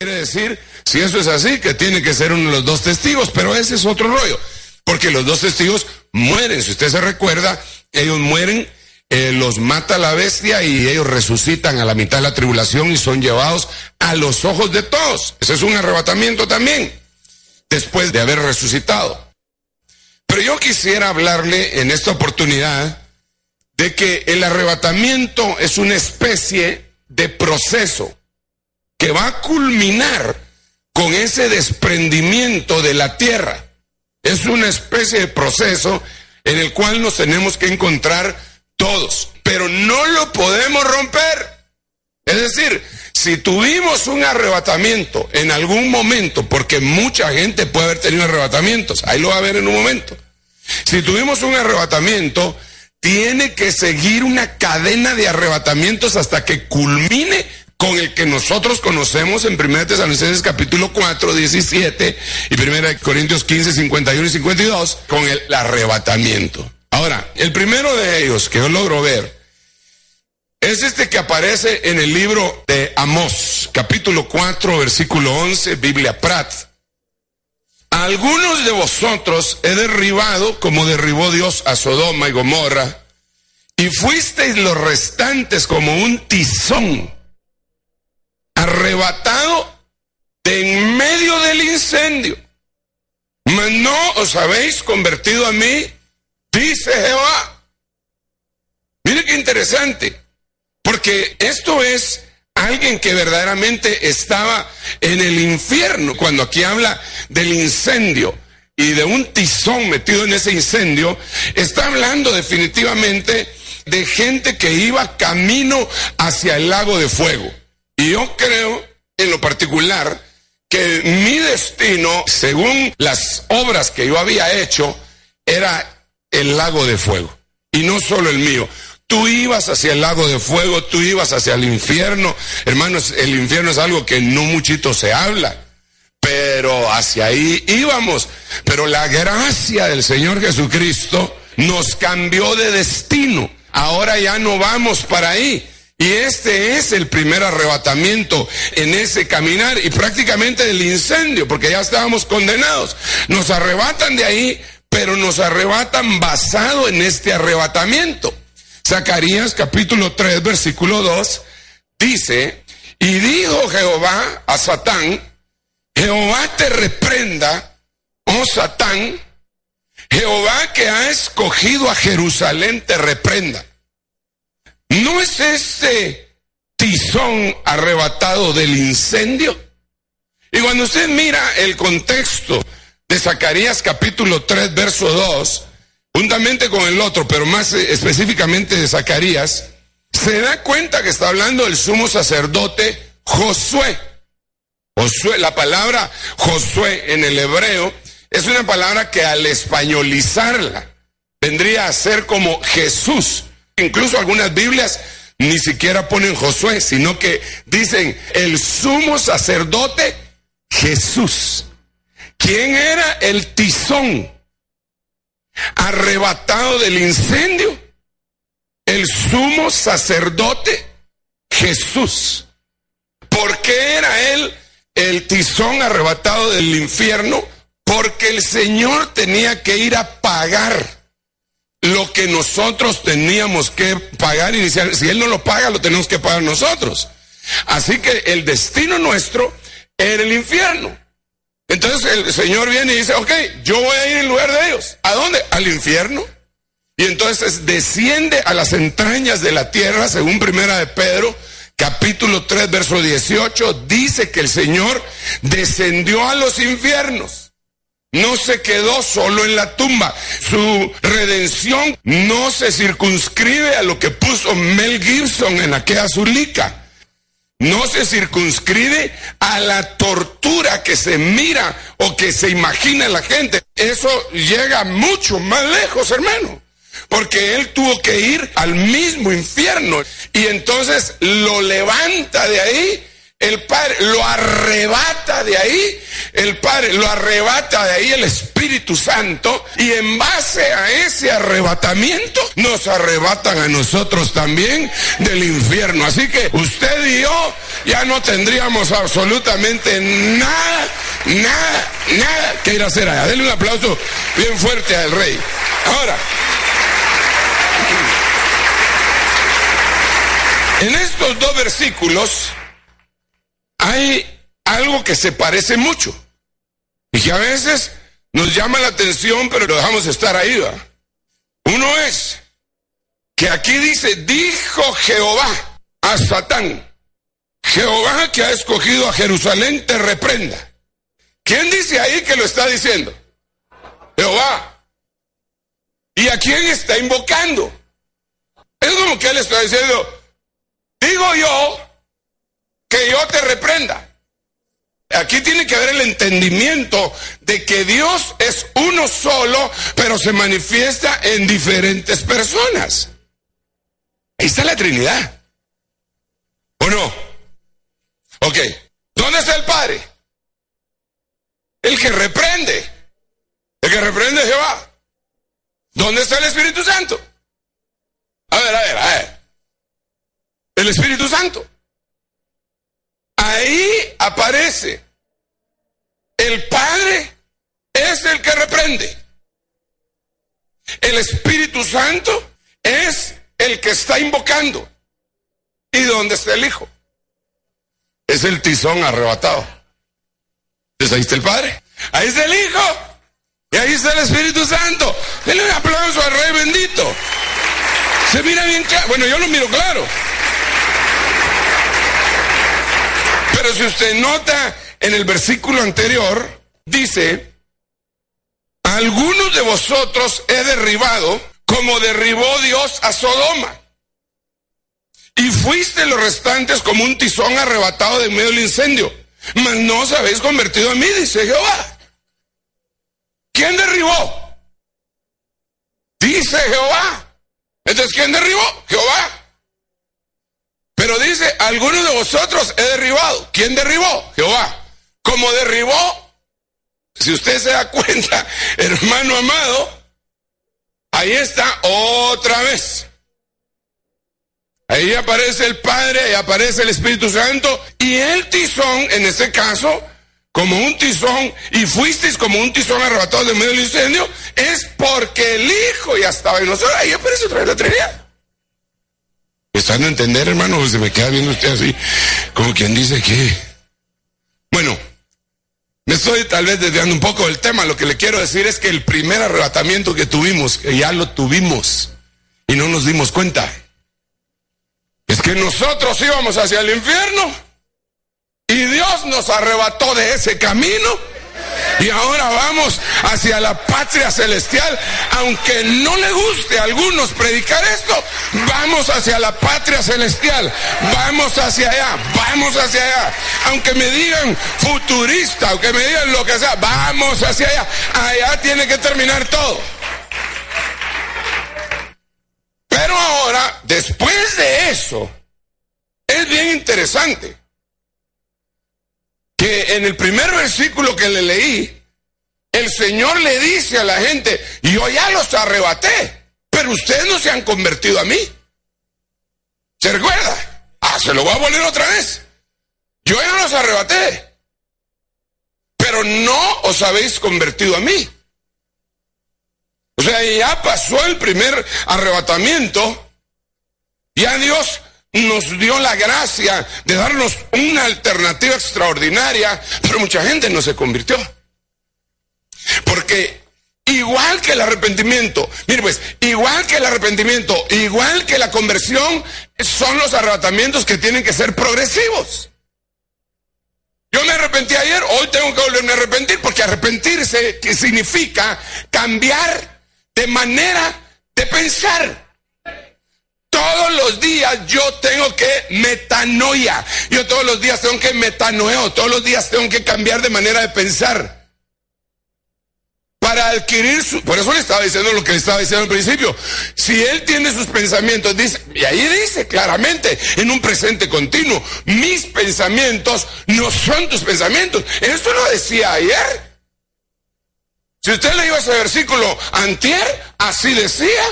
Quiere decir, si eso es así, que tiene que ser uno de los dos testigos, pero ese es otro rollo, porque los dos testigos mueren, si usted se recuerda, ellos mueren, eh, los mata la bestia y ellos resucitan a la mitad de la tribulación y son llevados a los ojos de todos. Ese es un arrebatamiento también, después de haber resucitado. Pero yo quisiera hablarle en esta oportunidad de que el arrebatamiento es una especie de proceso que va a culminar con ese desprendimiento de la tierra. Es una especie de proceso en el cual nos tenemos que encontrar todos, pero no lo podemos romper. Es decir, si tuvimos un arrebatamiento en algún momento, porque mucha gente puede haber tenido arrebatamientos, ahí lo va a ver en un momento. Si tuvimos un arrebatamiento, tiene que seguir una cadena de arrebatamientos hasta que culmine con el que nosotros conocemos en 1 Tesalonicenses capítulo 4, 17 y 1 Corintios 15, 51 y 52, con el arrebatamiento. Ahora, el primero de ellos que yo logro ver es este que aparece en el libro de Amós, capítulo 4, versículo 11, Biblia Prat. algunos de vosotros he derribado como derribó Dios a Sodoma y Gomorra, y fuisteis los restantes como un tizón arrebatado de en medio del incendio. Mas no os habéis convertido a mí, dice Jehová. Mire qué interesante, porque esto es alguien que verdaderamente estaba en el infierno, cuando aquí habla del incendio y de un tizón metido en ese incendio, está hablando definitivamente de gente que iba camino hacia el lago de fuego. Y yo creo, en lo particular, que mi destino, según las obras que yo había hecho, era el lago de fuego. Y no solo el mío. Tú ibas hacia el lago de fuego, tú ibas hacia el infierno. Hermanos, el infierno es algo que no muchito se habla. Pero hacia ahí íbamos. Pero la gracia del Señor Jesucristo nos cambió de destino. Ahora ya no vamos para ahí y este es el primer arrebatamiento en ese caminar y prácticamente del incendio, porque ya estábamos condenados. Nos arrebatan de ahí, pero nos arrebatan basado en este arrebatamiento. Zacarías capítulo 3, versículo 2 dice, y dijo Jehová a Satán, Jehová te reprenda, oh Satán, Jehová que ha escogido a Jerusalén te reprenda. ¿No es ese tizón arrebatado del incendio? Y cuando usted mira el contexto de Zacarías capítulo 3, verso 2, juntamente con el otro, pero más específicamente de Zacarías, se da cuenta que está hablando del sumo sacerdote Josué. Josué, la palabra Josué en el hebreo es una palabra que al españolizarla vendría a ser como Jesús. Incluso algunas Biblias ni siquiera ponen Josué, sino que dicen el sumo sacerdote Jesús. ¿Quién era el tizón arrebatado del incendio? El sumo sacerdote Jesús. ¿Por qué era él el tizón arrebatado del infierno? Porque el Señor tenía que ir a pagar lo que nosotros teníamos que pagar inicial. Si Él no lo paga, lo tenemos que pagar nosotros. Así que el destino nuestro era el infierno. Entonces el Señor viene y dice, ok, yo voy a ir en lugar de ellos. ¿A dónde? Al infierno. Y entonces desciende a las entrañas de la tierra, según Primera de Pedro, capítulo 3, verso 18, dice que el Señor descendió a los infiernos. No se quedó solo en la tumba. Su redención no se circunscribe a lo que puso Mel Gibson en aquella zulica. No se circunscribe a la tortura que se mira o que se imagina la gente. Eso llega mucho más lejos, hermano. Porque él tuvo que ir al mismo infierno. Y entonces lo levanta de ahí el Padre lo arrebata de ahí, el Padre lo arrebata de ahí el Espíritu Santo y en base a ese arrebatamiento nos arrebatan a nosotros también del infierno. Así que usted y yo ya no tendríamos absolutamente nada, nada, nada que ir a hacer allá. Denle un aplauso bien fuerte al rey. Ahora, en estos dos versículos, hay algo que se parece mucho y que a veces nos llama la atención, pero lo dejamos estar ahí. Uno es que aquí dice, dijo Jehová a Satán, Jehová que ha escogido a Jerusalén te reprenda. ¿Quién dice ahí que lo está diciendo? Jehová. ¿Y a quién está invocando? Es como que él está diciendo, digo yo que yo te reprenda. Aquí tiene que haber el entendimiento de que Dios es uno solo, pero se manifiesta en diferentes personas. Ahí está la Trinidad. ¿O no? Ok. ¿Dónde está el Padre? El que reprende. El que reprende Jehová. ¿Dónde está el Espíritu Santo? A ver, a ver, a ver. El Espíritu Santo. Ahí aparece. El Padre es el que reprende. El Espíritu Santo es el que está invocando. ¿Y dónde está el Hijo? Es el tizón arrebatado. Entonces ahí está el Padre. Ahí está el Hijo. Y ahí está el Espíritu Santo. Denle un aplauso al Rey bendito. Se mira bien claro. Bueno, yo lo miro claro. Pero si usted nota en el versículo anterior, dice, algunos de vosotros he derribado como derribó Dios a Sodoma. Y fuiste los restantes como un tizón arrebatado de medio del incendio. Mas no os habéis convertido en mí, dice Jehová. ¿Quién derribó? Dice Jehová. Entonces, ¿quién derribó? Jehová. Pero dice, algunos de vosotros he derribado. ¿Quién derribó? Jehová. Como derribó, si usted se da cuenta, hermano amado, ahí está otra vez. Ahí aparece el Padre, ahí aparece el Espíritu Santo y el tizón, en este caso, como un tizón, y fuisteis como un tizón arrebatado de medio del incendio, es porque el Hijo ya estaba en nosotros. Ahí aparece otra vez la Trinidad. ¿Están a entender, hermano? Se me queda viendo usted así, como quien dice que... Bueno, me estoy tal vez desviando un poco del tema. Lo que le quiero decir es que el primer arrebatamiento que tuvimos, que ya lo tuvimos y no nos dimos cuenta, es que nosotros íbamos hacia el infierno y Dios nos arrebató de ese camino y ahora vamos hacia la patria celestial. Aunque no le guste a algunos predicar esto, vamos hacia la patria celestial. Vamos hacia allá, vamos hacia allá. Aunque me digan futurista, aunque me digan lo que sea, vamos hacia allá. Allá tiene que terminar todo. Pero ahora, después de eso, es bien interesante que en el primer versículo que le leí, el Señor le dice a la gente, yo ya los arrebaté, pero ustedes no se han convertido a mí. ¿Se recuerda? Ah, se lo voy a volver otra vez. Yo ya los arrebaté, pero no os habéis convertido a mí. O sea, ya pasó el primer arrebatamiento, ya Dios nos dio la gracia de darnos una alternativa extraordinaria, pero mucha gente no se convirtió. Porque igual que el arrepentimiento, mire pues, igual que el arrepentimiento, igual que la conversión, son los arrebatamientos que tienen que ser progresivos. Yo me arrepentí ayer, hoy tengo que volverme a arrepentir, porque arrepentirse significa cambiar de manera de pensar. Todos los días yo tengo que metanoia. Yo todos los días tengo que metanoeo. Todos los días tengo que cambiar de manera de pensar. para adquirir su... Por eso le estaba diciendo lo que le estaba diciendo al principio. Si él tiene sus pensamientos, dice, y ahí dice claramente, en un presente continuo, mis pensamientos no son tus pensamientos. Esto lo decía ayer. Si usted le ese versículo antier, así decía,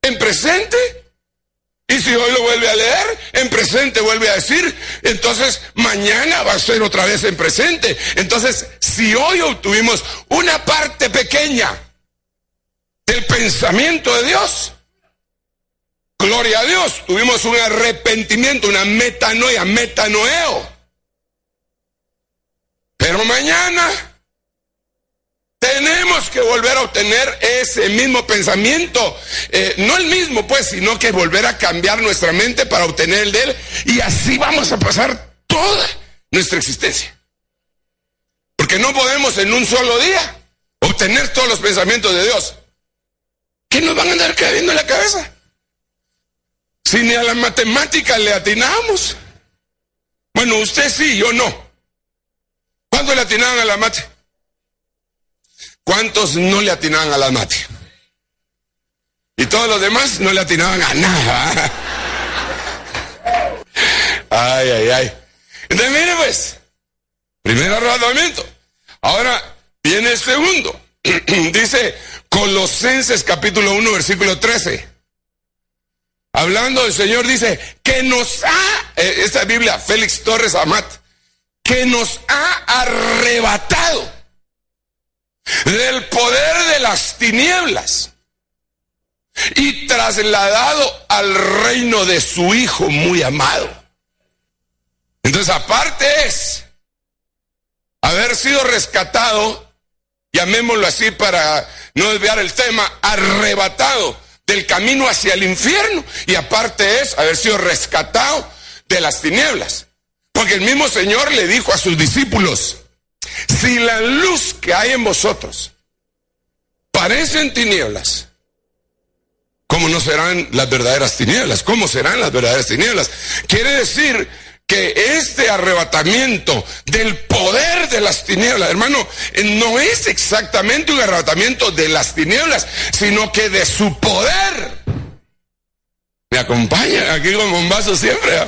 en presente. Y si hoy lo vuelve a leer, en presente vuelve a decir, entonces mañana va a ser otra vez en presente. Entonces, si hoy obtuvimos una parte pequeña del pensamiento de Dios, gloria a Dios, tuvimos un arrepentimiento, una metanoia, metanoeo. Pero mañana tenemos que volver a obtener ese mismo pensamiento. Eh, no el mismo, pues, sino que volver a cambiar nuestra mente para obtener el de Él. Y así vamos a pasar toda nuestra existencia. Porque no podemos en un solo día obtener todos los pensamientos de Dios. ¿Qué nos van a andar cayendo en la cabeza? Si ni a la matemática le atinamos. Bueno, usted sí, yo no. ¿Cuándo le atinaban a la mate? ¿Cuántos no le atinaban a la mate? Y todos los demás no le atinaban a nada. Ay, ay, ay. Entonces, mire pues, primer arrebatamiento. Ahora viene el segundo. Dice Colosenses capítulo 1, versículo 13. Hablando del Señor dice que nos ha, eh, esta Biblia, Félix Torres Amat, que nos ha arrebatado del poder de las tinieblas y trasladado al reino de su Hijo muy amado. Entonces, aparte es haber sido rescatado, llamémoslo así para no desviar el tema, arrebatado del camino hacia el infierno. Y aparte es haber sido rescatado de las tinieblas. Porque el mismo Señor le dijo a sus discípulos, si la luz que hay en vosotros parecen tinieblas, ¿cómo no serán las verdaderas tinieblas? ¿Cómo serán las verdaderas tinieblas? Quiere decir que este arrebatamiento del poder de las tinieblas, hermano, no es exactamente un arrebatamiento de las tinieblas, sino que de su poder. Me acompaña aquí con bombazo siempre. ¿ah?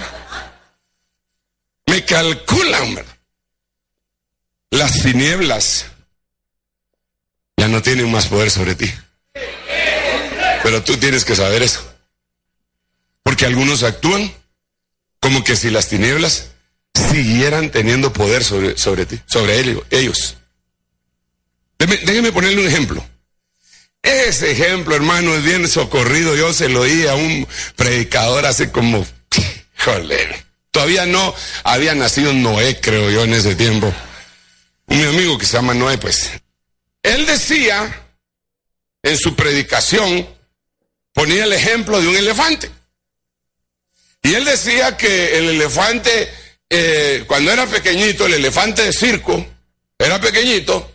Me calculan, ¿verdad? Las tinieblas ya no tienen más poder sobre ti. Pero tú tienes que saber eso. Porque algunos actúan como que si las tinieblas siguieran teniendo poder sobre, sobre ti, sobre ellos. Déjeme, ponerle un ejemplo. Ese ejemplo, hermano, es bien socorrido. Yo se lo oí a un predicador hace como, joder, todavía no había nacido Noé, creo yo, en ese tiempo un amigo que se llama Noé, pues, él decía en su predicación, ponía el ejemplo de un elefante. Y él decía que el elefante, eh, cuando era pequeñito, el elefante de circo, era pequeñito,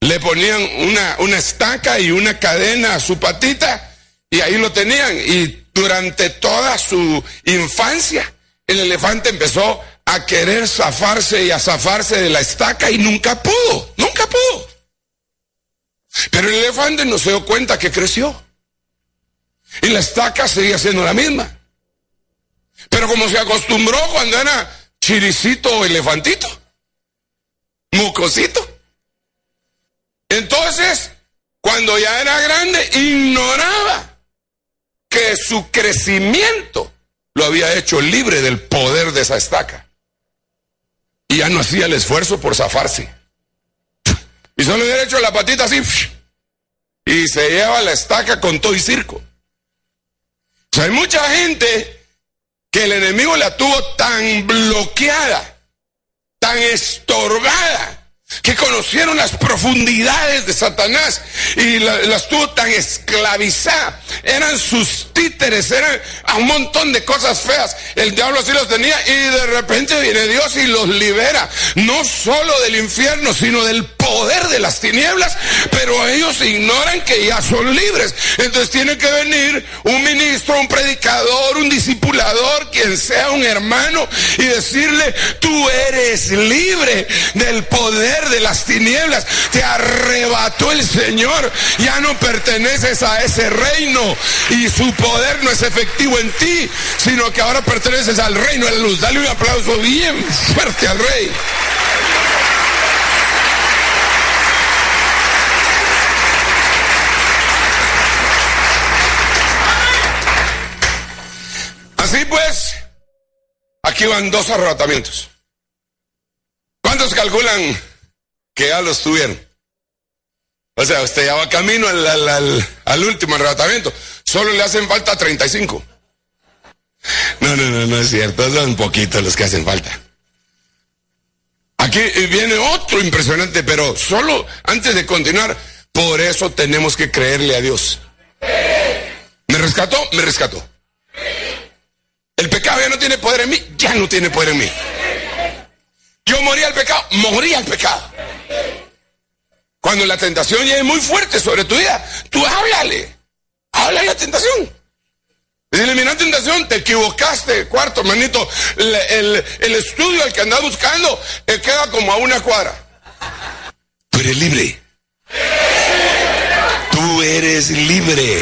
le ponían una, una estaca y una cadena a su patita y ahí lo tenían. Y durante toda su infancia, el elefante empezó a querer zafarse y a zafarse de la estaca y nunca pudo, nunca pudo. Pero el elefante no se dio cuenta que creció. Y la estaca seguía siendo la misma. Pero como se acostumbró cuando era chiricito o elefantito, mucosito. Entonces, cuando ya era grande, ignoraba que su crecimiento lo había hecho libre del poder de esa estaca. Y ya no hacía el esfuerzo por zafarse. Y solo hubiera hecho la patita así. Y se lleva la estaca con todo y circo. O sea, hay mucha gente que el enemigo la tuvo tan bloqueada, tan estorbada, que conocieron las profundidades de Satanás y las tuvo tan esclavizadas. Eran sus títeres, eran un montón de cosas feas. El diablo así los tenía y de repente viene Dios y los libera, no solo del infierno, sino del poder de las tinieblas, pero ellos ignoran que ya son libres. Entonces tiene que venir un ministro, un predicador, un discipulador, quien sea un hermano, y decirle, tú eres libre del poder de las tinieblas. Te arrebató el Señor, ya no perteneces a ese reino y su poder no es efectivo en ti, sino que ahora perteneces al reino de la luz. Dale un aplauso bien fuerte al rey. Así pues, aquí van dos arrebatamientos. ¿Cuántos calculan que ya los tuvieron? O sea, usted ya va camino al, último arrebatamiento. Solo le hacen falta 35. No, no, no, no es cierto. Son poquitos los que hacen falta. Aquí viene otro impresionante, pero solo antes de continuar, por eso tenemos que creerle a Dios. ¿Me rescató? Me rescató. El pecado ya no tiene poder en mí, ya no tiene poder en mí. Yo moría al pecado, moría al pecado. Cuando la tentación llegue muy fuerte sobre tu vida, tú háblale. Habla la tentación. Dile, mira tentación, te equivocaste, cuarto, hermanito. El, estudio al que andas buscando te queda como a una cuadra. Tú eres libre. Tú eres libre.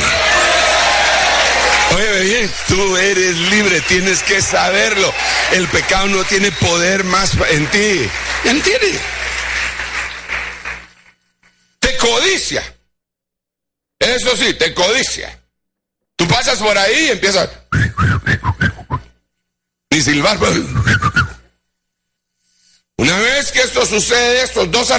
Tú eres libre, tienes que saberlo. El pecado no tiene poder más en ti. ¿Entiendes? Te codicia. Eso sí, te codicia. Tú pasas por ahí y empiezas. Ni silbar. Una vez que esto sucede, estos dos,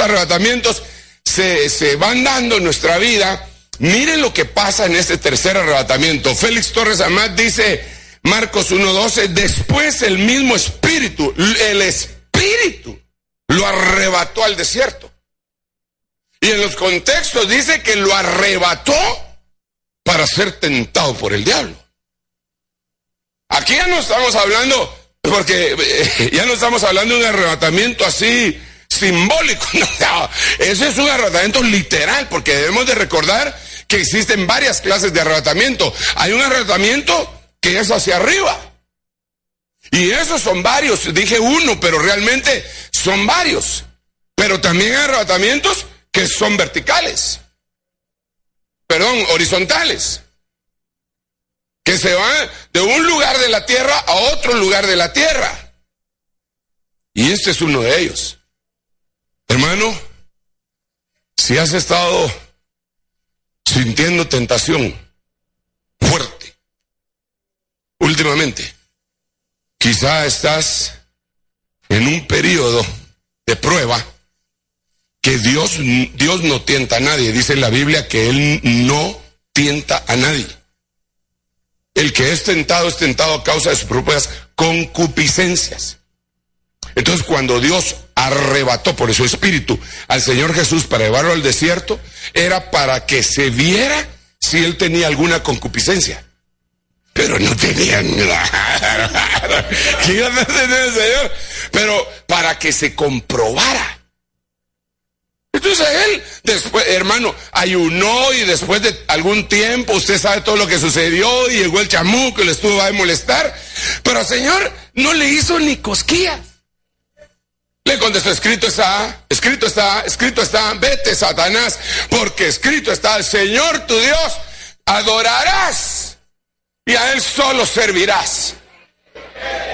arrebatamientos se van dando en nuestra vida Miren lo que pasa en este tercer arrebatamiento. Félix Torres Amat dice, Marcos 1.12, después el mismo espíritu, el espíritu, lo arrebató al desierto. Y en los contextos dice que lo arrebató para ser tentado por el diablo. Aquí ya no estamos hablando, porque eh, ya no estamos hablando de un arrebatamiento así simbólico, no, ese es un arrebatamiento literal, porque debemos de recordar que existen varias clases de arrebatamiento. Hay un arrebatamiento que es hacia arriba. Y esos son varios, dije uno, pero realmente son varios. Pero también hay arrebatamientos que son verticales. Perdón, horizontales. Que se van de un lugar de la tierra a otro lugar de la tierra. Y este es uno de ellos. Hermano, si has estado sintiendo tentación fuerte últimamente. Quizá estás en un periodo de prueba que Dios, Dios no tienta a nadie. Dice en la Biblia que Él no tienta a nadie. El que es tentado es tentado a causa de sus propias concupiscencias. Entonces cuando Dios arrebató por su espíritu al Señor Jesús para llevarlo al desierto, era para que se viera si él tenía alguna concupiscencia. Pero no tenía nada. ¿Qué iba a tener el Señor? Pero para que se comprobara. Entonces él, después, hermano, ayunó y después de algún tiempo, usted sabe todo lo que sucedió y llegó el chamuco y le estuvo a molestar. Pero Señor no le hizo ni cosquillas. Le contestó, escrito está, escrito está, escrito está, vete Satanás, porque escrito está, el Señor tu Dios adorarás y a Él solo servirás.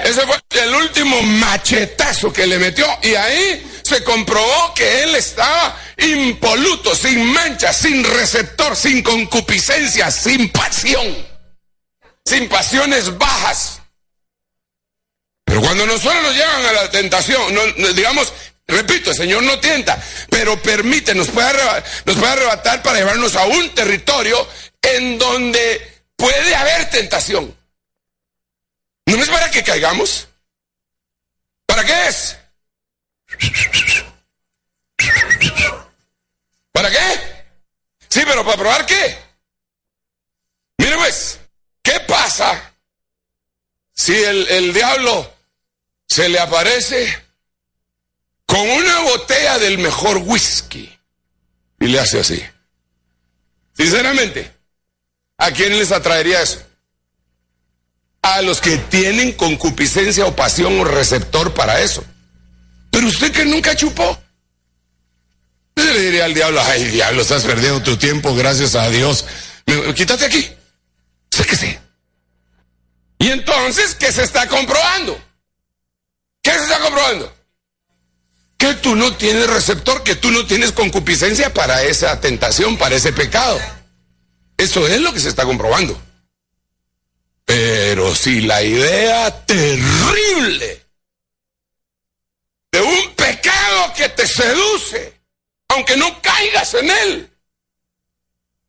Ese fue el último machetazo que le metió y ahí se comprobó que él estaba impoluto, sin mancha, sin receptor, sin concupiscencia, sin pasión, sin pasiones bajas. Pero cuando nosotros nos llevan a la tentación, digamos, repito, el Señor no tienta, pero permite, nos puede, arrebatar, nos puede arrebatar para llevarnos a un territorio en donde puede haber tentación. ¿No es para que caigamos? ¿Para qué es? ¿Para qué? Sí, pero para probar qué. Mire pues, ¿qué pasa si el, el diablo se le aparece con una botella del mejor whisky y le hace así. Sinceramente, ¿a quién les atraería eso? A los que tienen concupiscencia o pasión o receptor para eso. Pero usted que nunca chupó. Usted le diría al diablo, ay diablo, estás perdiendo tu tiempo, gracias a Dios. quítate aquí. Sé que sí. Y entonces, ¿qué se está comprobando? ¿Qué se está comprobando? Que tú no tienes receptor, que tú no tienes concupiscencia para esa tentación, para ese pecado. Eso es lo que se está comprobando. Pero si la idea terrible de un pecado que te seduce, aunque no caigas en él,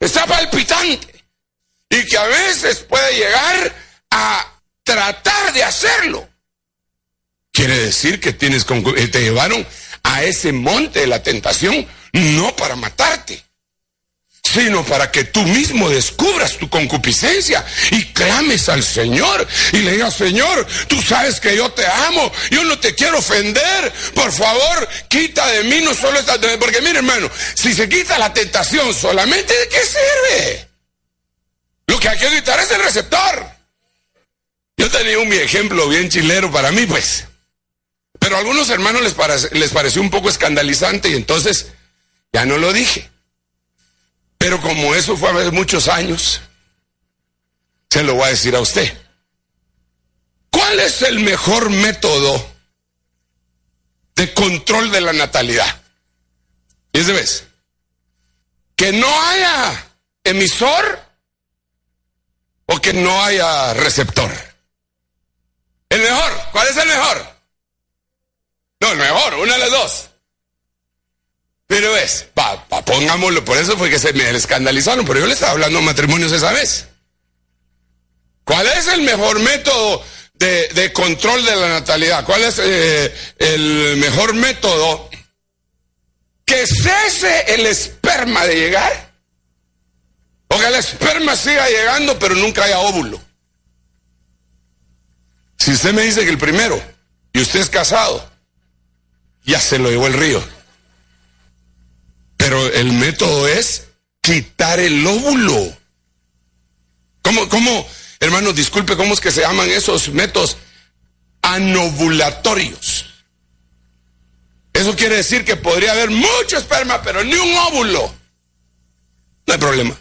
está palpitante y que a veces puede llegar a tratar de hacerlo. Quiere decir que tienes eh, te llevaron a ese monte de la tentación no para matarte, sino para que tú mismo descubras tu concupiscencia y clames al Señor y le digas, Señor, tú sabes que yo te amo, yo no te quiero ofender, por favor, quita de mí no solo esta, porque mire hermano, si se quita la tentación solamente, ¿de qué sirve? Lo que hay que evitar es el receptor. Yo tenía un ejemplo bien chilero para mí, pues. Pero a algunos hermanos les, les pareció un poco escandalizante y entonces ya no lo dije. Pero como eso fue hace muchos años, se lo voy a decir a usted. ¿Cuál es el mejor método de control de la natalidad? ¿Y es de vez? Que no haya emisor o que no haya receptor. El mejor, ¿cuál es el mejor? No, el mejor, una de las dos. Pero es, pa, pongámoslo, por eso fue que se me escandalizaron, pero yo le estaba hablando de matrimonios esa vez. ¿Cuál es el mejor método de, control de la natalidad? ¿Cuál es eh, el mejor método que cese el esperma de llegar? O que el esperma siga llegando, pero nunca haya óvulo. Si usted me dice que el primero, y usted es casado, ya se lo llevó el río. Pero el método es quitar el óvulo. ¿Cómo, cómo, hermanos, disculpe, cómo es que se llaman esos métodos anovulatorios? Eso quiere decir que podría haber mucho esperma, pero ni un óvulo. No hay problema.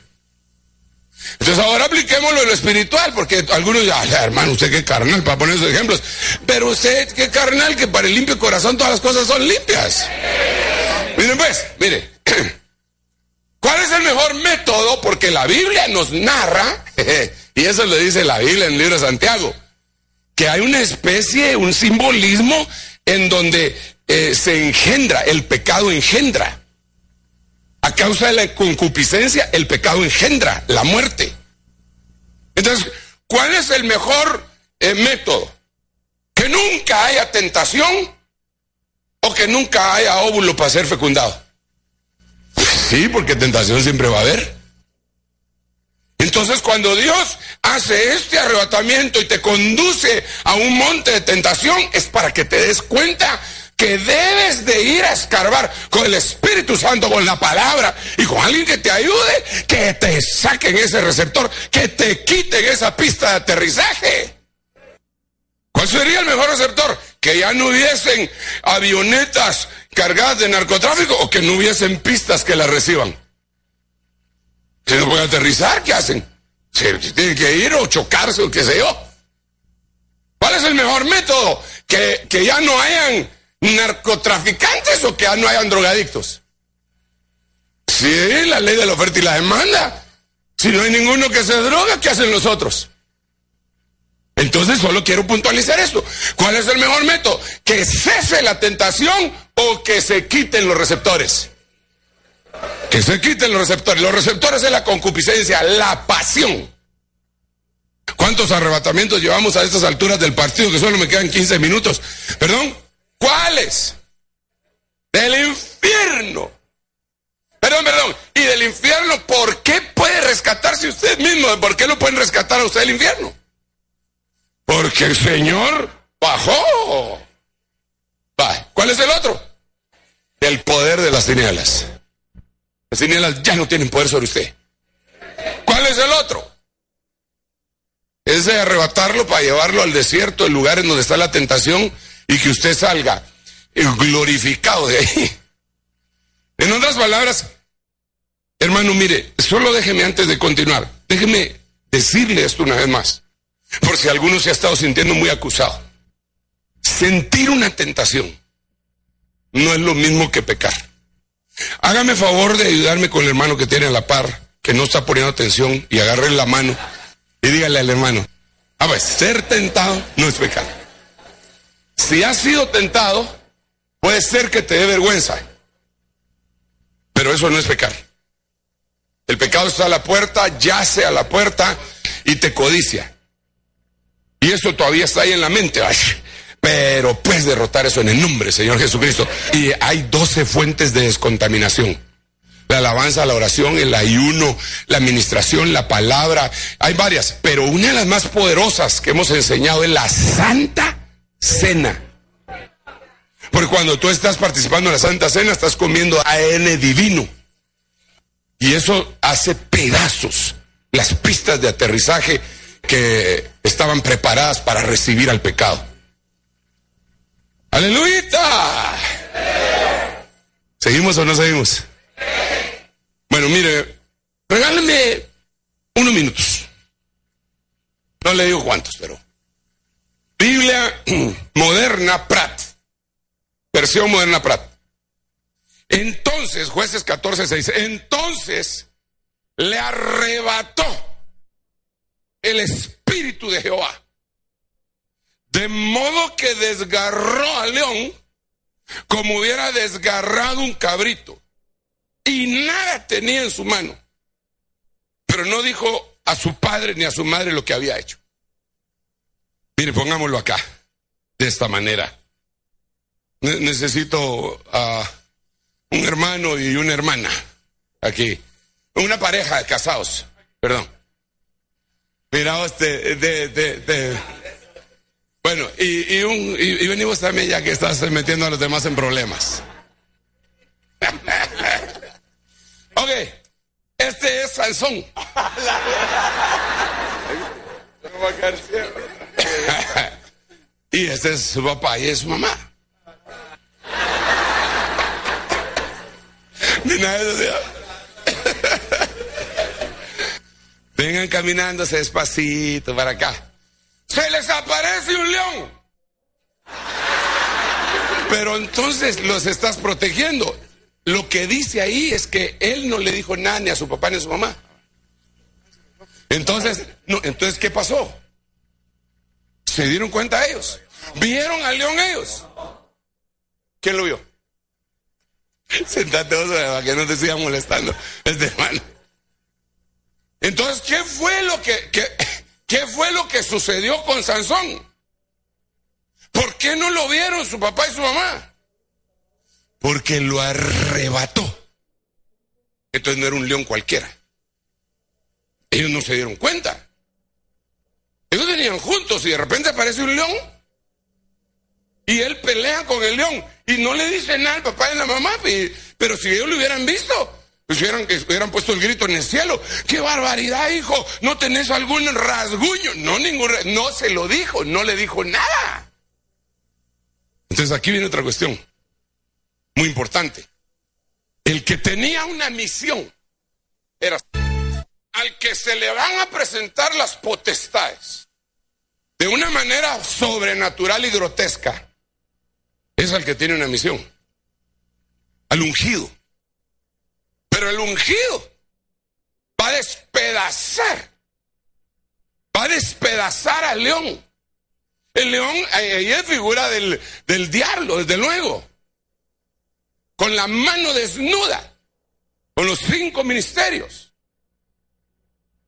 Entonces ahora apliquémoslo en lo espiritual, porque algunos dicen, hermano, usted qué carnal, para poner esos ejemplos. Pero usted qué carnal, que para el limpio corazón todas las cosas son limpias. Miren pues, mire, ¿cuál es el mejor método? Porque la Biblia nos narra, y eso le dice la Biblia en el libro de Santiago, que hay una especie, un simbolismo en donde eh, se engendra, el pecado engendra. A causa de la concupiscencia, el pecado engendra la muerte. Entonces, ¿cuál es el mejor eh, método? Que nunca haya tentación o que nunca haya óvulo para ser fecundado. Sí, porque tentación siempre va a haber. Entonces cuando Dios hace este arrebatamiento y te conduce a un monte de tentación es para que te des cuenta que debes de ir a escarbar con el Espíritu Santo, con la palabra y con alguien que te ayude, que te saquen ese receptor, que te quiten esa pista de aterrizaje. ¿Cuál sería el mejor receptor? Que ya no hubiesen avionetas cargadas de narcotráfico o que no hubiesen pistas que la reciban. Si no pueden aterrizar, ¿qué hacen? Se tienen que ir o chocarse o qué sé yo. ¿Cuál es el mejor método? Que, que ya no hayan narcotraficantes o que ya no hayan drogadictos. Sí, la ley de la oferta y la demanda. Si no hay ninguno que se droga, ¿qué hacen los otros? Entonces solo quiero puntualizar esto. ¿Cuál es el mejor método? ¿Que cese la tentación o que se quiten los receptores? Que se quiten los receptores. Los receptores es la concupiscencia, la pasión. ¿Cuántos arrebatamientos llevamos a estas alturas del partido que solo me quedan 15 minutos? ¿Perdón? ¿Cuáles? Del infierno. Perdón, perdón. Y del infierno, ¿por qué puede rescatarse usted mismo? ¿Por qué lo pueden rescatar a usted del infierno? Porque el Señor bajó. ¿Cuál es el otro? El poder de las tinieblas. Las tinieblas ya no tienen poder sobre usted. ¿Cuál es el otro? Es de arrebatarlo para llevarlo al desierto, el lugar en donde está la tentación, y que usted salga glorificado de ahí. En otras palabras, hermano, mire, solo déjeme antes de continuar, déjeme decirle esto una vez más, por si alguno se ha estado sintiendo muy acusado. Sentir una tentación no es lo mismo que pecar. Hágame favor de ayudarme con el hermano que tiene a la par, que no está poniendo atención, y agarre la mano y dígale al hermano, a ver, ser tentado no es pecado. Si has sido tentado, puede ser que te dé vergüenza, pero eso no es pecar. El pecado está a la puerta, yace a la puerta y te codicia. Y eso todavía está ahí en la mente. pero puedes derrotar eso en el nombre, Señor Jesucristo. Y hay doce fuentes de descontaminación. La alabanza, la oración, el ayuno, la administración, la palabra. Hay varias, pero una de las más poderosas que hemos enseñado es la Santa Cena. Porque cuando tú estás participando en la Santa Cena, estás comiendo AN divino. Y eso hace pedazos las pistas de aterrizaje que estaban preparadas para recibir al pecado. Aleluya. ¿Seguimos o no seguimos? Bueno, mire, regáleme unos minutos. No le digo cuántos, pero. Biblia moderna Prat. Versión moderna Prat. Entonces, jueces 14, 6. Entonces le arrebató el espíritu de Jehová. De modo que desgarró al león como hubiera desgarrado un cabrito y nada tenía en su mano. Pero no dijo a su padre ni a su madre lo que había hecho. Mire, pongámoslo acá, de esta manera. necesito a un hermano y una hermana aquí. Una pareja de casados, perdón. Mira, este, de, de, de, bueno, y, y, un, y venimos también ya que estás metiendo a los demás en problemas. Ok, este es Sansón. y este es su papá y es su mamá. Vengan caminándose despacito para acá. Se les aparece un león. Pero entonces los estás protegiendo. Lo que dice ahí es que él no le dijo nada ni a su papá ni a su mamá. Entonces, no, entonces ¿qué pasó? ¿Se dieron cuenta ellos? ¿Vieron al león ellos? ¿Quién lo vio? Sentate vos para que no te siga molestando este hermano. Entonces, ¿qué fue lo que, qué fue lo que sucedió con Sansón? ¿Por qué no lo vieron su papá y su mamá? porque lo arrebató. Entonces no era un león cualquiera. Ellos no se dieron cuenta. Ellos venían juntos y de repente aparece un león. Y él pelea con el león y no le dice nada al papá y a la mamá. Pero si ellos lo hubieran visto, pues hubieran, hubieran puesto el grito en el cielo. ¡Qué barbaridad, hijo! ¿No tenés algún rasguño? No, ningún, no se lo dijo, no le dijo nada. Entonces aquí viene otra cuestión muy importante. El que tenía una misión era al que se le van a presentar las potestades de una manera sobrenatural y grotesca. Es al que tiene una misión. Al ungido. Pero el ungido va a despedazar. Va a despedazar al león. El león ahí es figura del, del diablo, desde luego con la mano desnuda, con los cinco ministerios.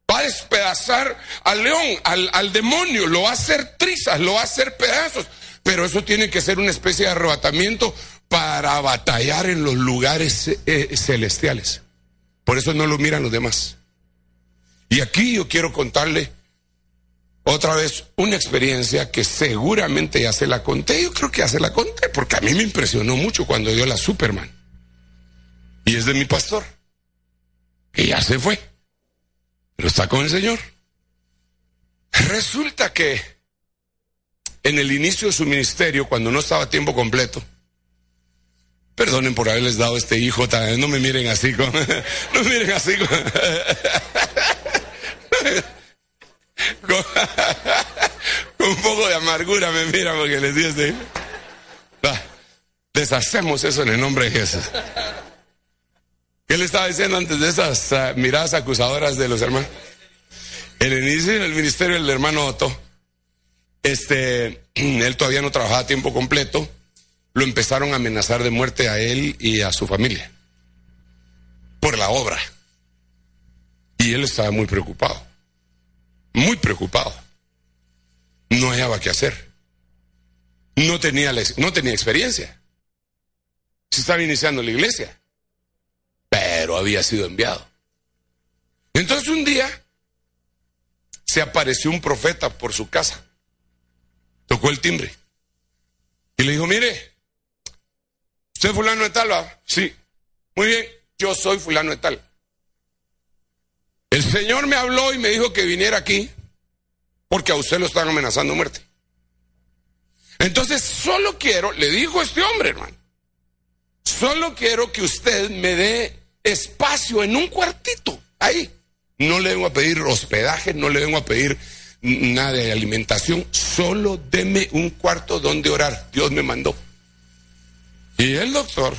Va a despedazar al león, al, demonio, lo va a hacer trizas, lo va a hacer pedazos. Pero eso tiene que ser una especie de arrebatamiento para batallar en los lugares eh, celestiales. Por eso no lo miran los demás. Y aquí yo quiero contarle otra vez una experiencia que seguramente ya se la conté. Yo creo que ya se la conté porque a mí me impresionó mucho cuando dio la Superman. Y es de mi pastor, que ya se fue, pero está con el Señor. Resulta que en el inicio de su ministerio, cuando no estaba a tiempo completo, perdonen por haberles dado este hijo, no me miren así, no me miren así. Con, un poco de amargura me miran porque les dice, deshacemos eso en el nombre de Jesús. ¿Qué le estaba diciendo antes de esas ah, miradas acusadoras de los hermanos? El inicio del ministerio del hermano Otto, este, él todavía no trabajaba a tiempo completo, lo empezaron a amenazar de muerte a él y a su familia por la obra. Y él estaba muy preocupado, muy preocupado. No hallaba qué hacer. No tenía, no tenía experiencia. Se estaba iniciando la iglesia, pero había sido enviado. Entonces un día se apareció un profeta por su casa tocó el timbre y le dijo, mire, ¿usted es fulano de tal? Sí, muy bien, yo soy fulano de tal. El Señor me habló y me dijo que viniera aquí porque a usted lo están amenazando muerte. Entonces, solo quiero, le dijo este hombre, hermano, solo quiero que usted me dé espacio en un cuartito, ahí. No le vengo a pedir hospedaje, no le vengo a pedir nada de alimentación, solo deme un cuarto donde orar. Dios me mandó. Y el doctor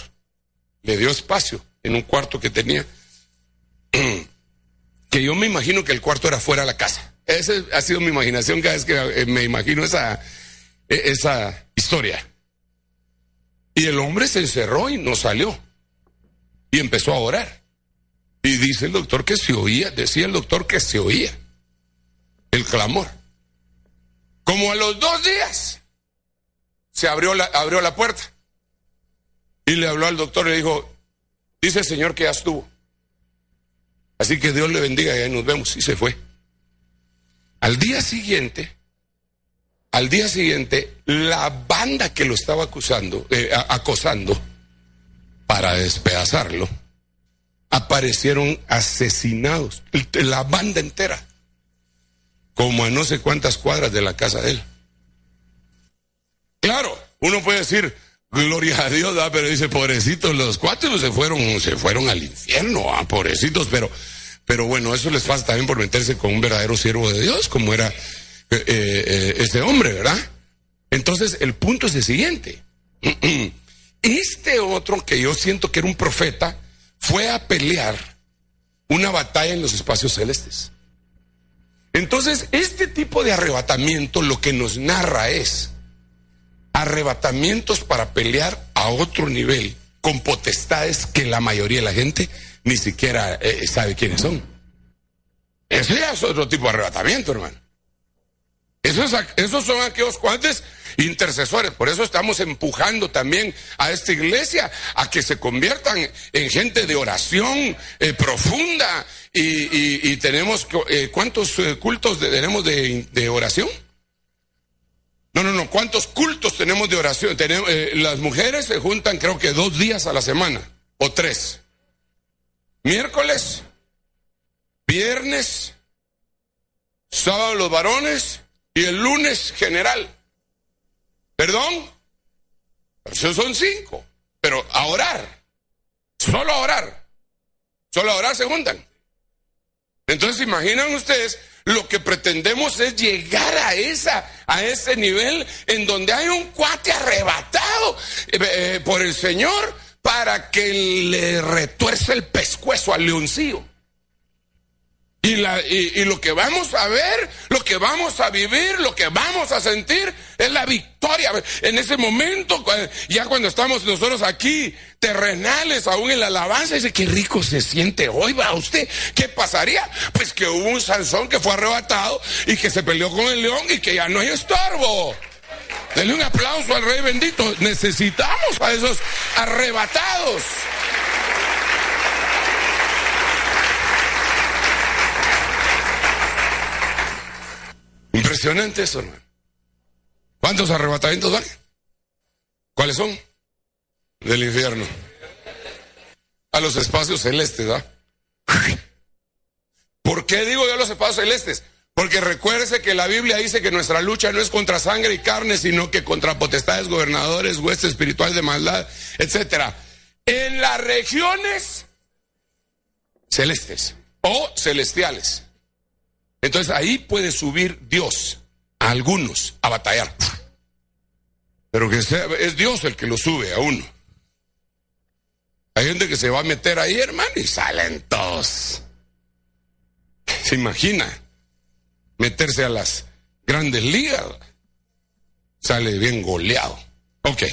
le dio espacio en un cuarto que tenía, que yo me imagino que el cuarto era fuera de la casa. Esa ha sido mi imaginación cada vez que eh, me imagino esa, e, esa historia. Y el hombre se encerró y no salió. Y empezó a orar. Y dice el doctor que se oía, decía el doctor que se oía el clamor. Como a los dos días se abrió la, abrió la puerta y le habló al doctor y le dijo, dice el Señor que ya estuvo. Así que Dios le bendiga y ahí nos vemos. Y se fue. Al día siguiente, al día siguiente, la banda que lo estaba acusando, eh, acosando para despedazarlo, aparecieron asesinados, la banda entera como a no sé cuántas cuadras de la casa de él. Claro, uno puede decir, gloria a Dios, pero dice, pobrecitos, los cuatro se fueron, se fueron al infierno, ah, pobrecitos, pero, pero bueno, eso les pasa también por meterse con un verdadero siervo de Dios, como era eh, eh, este hombre, ¿verdad? Entonces, el punto es el siguiente. Este otro, que yo siento que era un profeta, fue a pelear una batalla en los espacios celestes. Entonces, este tipo de arrebatamiento lo que nos narra es arrebatamientos para pelear a otro nivel con potestades que la mayoría de la gente ni siquiera eh, sabe quiénes son. Ese es otro tipo de arrebatamiento, hermano. Esos, son aquellos cuantos intercesores. Por eso estamos empujando también a esta iglesia a que se conviertan en gente de oración eh, profunda. Y, tenemos, eh, ¿cuántos eh, cultos tenemos de, oración? No, no, no. ¿Cuántos cultos tenemos de oración? Las mujeres se juntan creo que dos días a la semana o tres. Miércoles, viernes, sábado los varones y el lunes general. ¿Perdón? Esos son cinco. Pero a orar. Solo a orar. Solo a orar se juntan. Entonces, imaginan ustedes, lo que pretendemos es llegar a esa, a ese nivel en donde hay un cuate arrebatado eh, eh, por el Señor para que le retuerce el pescuezo al leoncillo. Y, la, y, lo que vamos a ver, lo que vamos a vivir, lo que vamos a sentir es la victoria. En ese momento, ya cuando estamos nosotros aquí, terrenales, aún en la alabanza, dice, qué rico se siente hoy, va usted. ¿Qué pasaría? Pues que hubo un Sansón que fue arrebatado y que se peleó con el león y que ya no hay estorbo. Denle un aplauso al Rey bendito. Necesitamos a esos arrebatados. Impresionante eso, hermano. ¿Cuántos arrebatamientos van? ¿Cuáles son? Del infierno. a los espacios celestes, ¿ah? ¿Por qué digo yo los espacios celestes? Porque recuérdese que la Biblia dice que nuestra lucha no es contra sangre y carne, sino que contra potestades, gobernadores, huestes espirituales de maldad, etcétera. En las regiones celestes o celestiales. Entonces ahí puede subir Dios a algunos a batallar. Pero que es Dios el que lo sube a uno. Hay gente que se va a meter ahí, hermano, y salen todos. ¿Se imagina? Meterse a las grandes ligas. Sale bien goleado. Ok.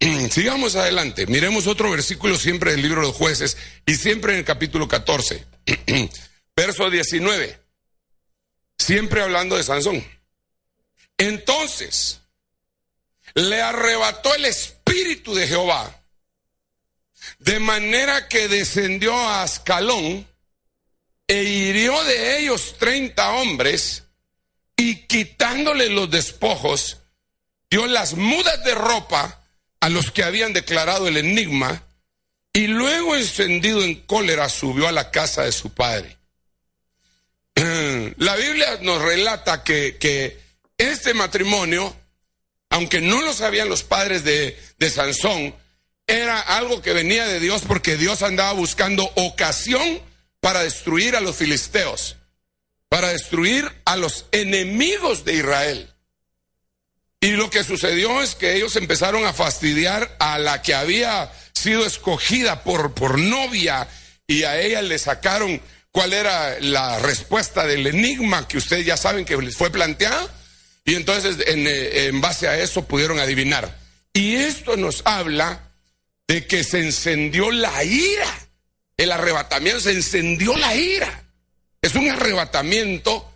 Sigamos adelante. Miremos otro versículo siempre del libro de los jueces y siempre en el capítulo 14. Verso 19. Siempre hablando de Sansón. Entonces, le arrebató el espíritu de Jehová, de manera que descendió a Ascalón e hirió de ellos treinta hombres y quitándole los despojos, dio las mudas de ropa a los que habían declarado el enigma y luego encendido en cólera subió a la casa de su padre. La Biblia nos relata que, este matrimonio aunque no lo sabían los padres de, Sansón, era algo que venía de Dios porque Dios andaba buscando ocasión para destruir a los filisteos, para destruir a los enemigos de Israel. Y lo que sucedió es que ellos empezaron a fastidiar a la que había sido escogida por novia y a ella le sacaron cuál era la respuesta del enigma que ustedes ya saben que les fue planteada y entonces eh, en, base a eso pudieron adivinar. Y esto nos habla de que se encendió la ira. El arrebatamiento se encendió la ira. Es un arrebatamiento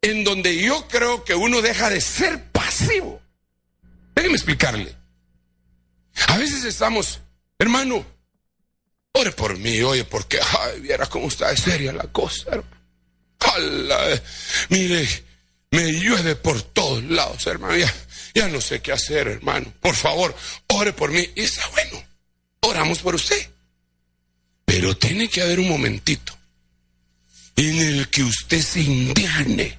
en donde yo creo que uno deja de ser pasivo. Déjenme explicarle. A veces estamos, hermano, ore por mí, oye, porque, ay, viera cómo está seria la cosa. mire, me llueve por todos lados, hermano. Ya, no sé qué hacer, hermano. Por favor, ore por mí. Y está bueno. Oramos por usted. Pero tiene que haber un momentito en el que usted se indigne,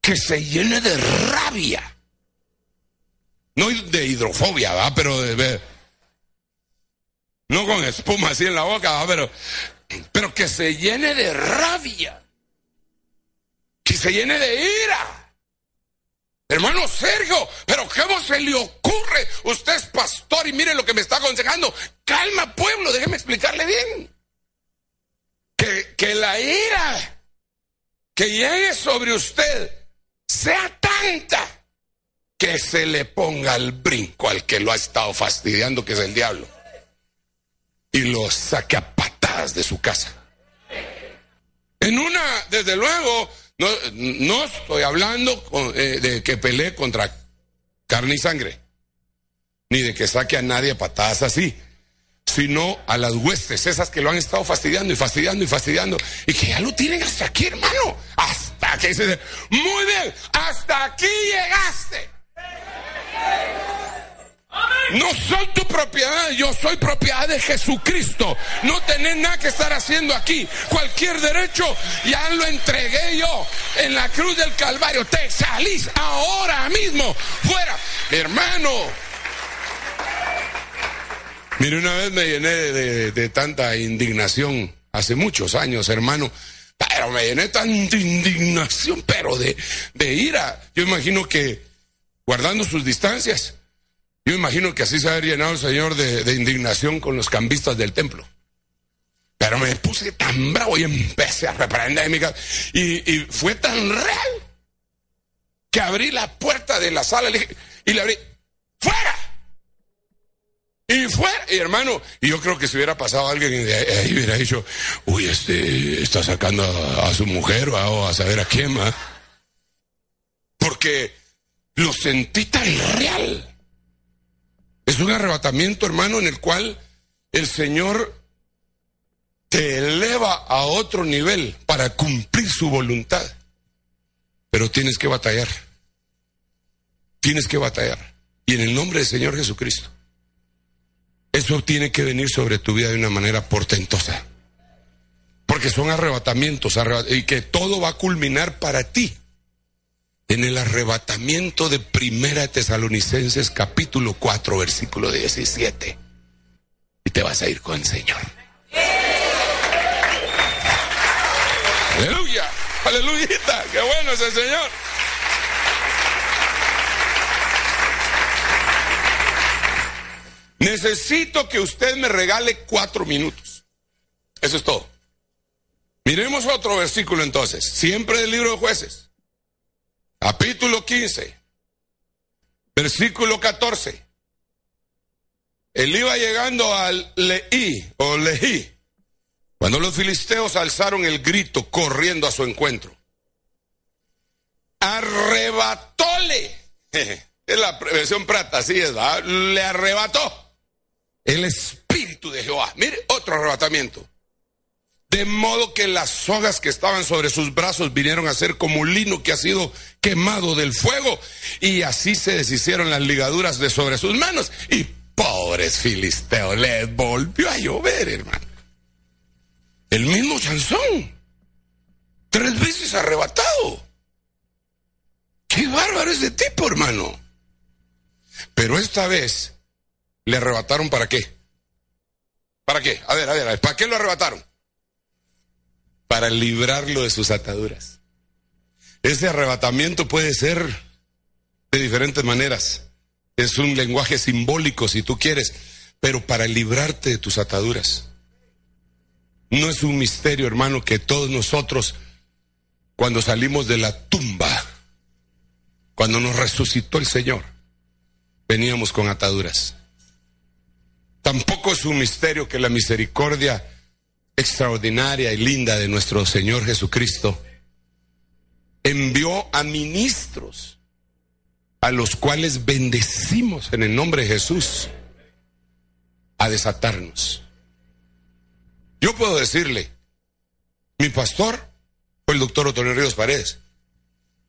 que se llene de rabia. No de hidrofobia, ¿va? Pero de, no con espuma así en la boca. Pero, pero que se llene de rabia que se llene de ira. Hermano Sergio, pero ¿cómo se le ocurre? Usted es pastor y mire lo que me está aconsejando. Calma, pueblo, déjeme explicarle bien. Que, que la ira que llegue sobre usted sea tanta que se le ponga al brinco al que lo ha estado fastidiando, que es el diablo, y lo saque a patadas de su casa. En una, desde luego, no, estoy hablando eh, de que pelee contra carne y sangre, ni de que saque a nadie a patadas así, sino a las huestes, esas que lo han estado fastidiando y fastidiando y fastidiando, y que ya lo tienen hasta aquí, hermano. Hasta que dice, muy bien, hasta aquí llegaste. No soy tu propiedad, yo soy propiedad de Jesucristo. No tenés nada que estar haciendo aquí. Cualquier derecho ya lo entregué yo en la cruz del Calvario. Te salís ahora mismo fuera, hermano. Mire, una vez me llené de, tanta indignación hace muchos años, hermano. Pero me llené de tanta indignación, pero de, de ira. Yo imagino que guardando sus distancias yo imagino que así se ha llenado el Señor de, indignación con los cambistas del templo. Pero me puse tan bravo y empecé a reprender mi casa. Y, fue tan real que abrí la puerta de la sala y le abrí, ¡fuera! Y fuera, y hermano, y yo creo que si hubiera pasado alguien y ahí hubiera dicho, uy, este está sacando a, su mujer o a, saber a quién más. Porque lo sentí tan real. Es un arrebatamiento, hermano, en el cual el Señor te eleva a otro nivel para cumplir su voluntad. Pero tienes que batallar. Tienes que batallar. Y en el nombre del Señor Jesucristo. Es eso tiene que venir sobre tu vida de una manera portentosa. Porque son arrebatamientos y que todo va a culminar para ti en el arrebatamiento de Primera Tesalonicenses capítulo 4 versículo 17. Y te vas a ir con el Señor. Aleluya, aleluya, qué bueno es el Señor. Necesito que usted me regale cuatro minutos. Eso es todo. Miremos otro versículo entonces, siempre del libro de jueces. Capítulo 15, versículo 14. Él iba llegando al Leí o Leí, cuando los filisteos alzaron el grito corriendo a su encuentro. Arrebatóle. Es la versión prata, así es, le arrebató el Espíritu de Jehová. Mire, otro arrebatamiento. De modo que las sogas que estaban sobre sus brazos vinieron a ser como lino que ha sido quemado del fuego. Y así se deshicieron las ligaduras de sobre sus manos. Y pobres filisteos, les volvió a llover, hermano. El mismo Sansón. Tres veces arrebatado. Qué bárbaro ese tipo, hermano. Pero esta vez ¿Le arrebataron para qué? ¿Para qué? A ver, a ver, a ver, ¿para qué lo arrebataron? Para librarlo de sus ataduras. Ese arrebatamiento puede ser de diferentes maneras. Es un lenguaje simbólico si tú quieres, pero para librarte de tus ataduras. No es un misterio, hermano, que todos nosotros, cuando salimos de la tumba, cuando nos resucitó el Señor, veníamos con ataduras. Tampoco es un misterio que la misericordia extraordinaria y linda de nuestro Señor Jesucristo envió a ministros a los cuales bendecimos en el nombre de Jesús a desatarnos. Yo puedo decirle, mi pastor fue el doctor Otonio Ríos Paredes,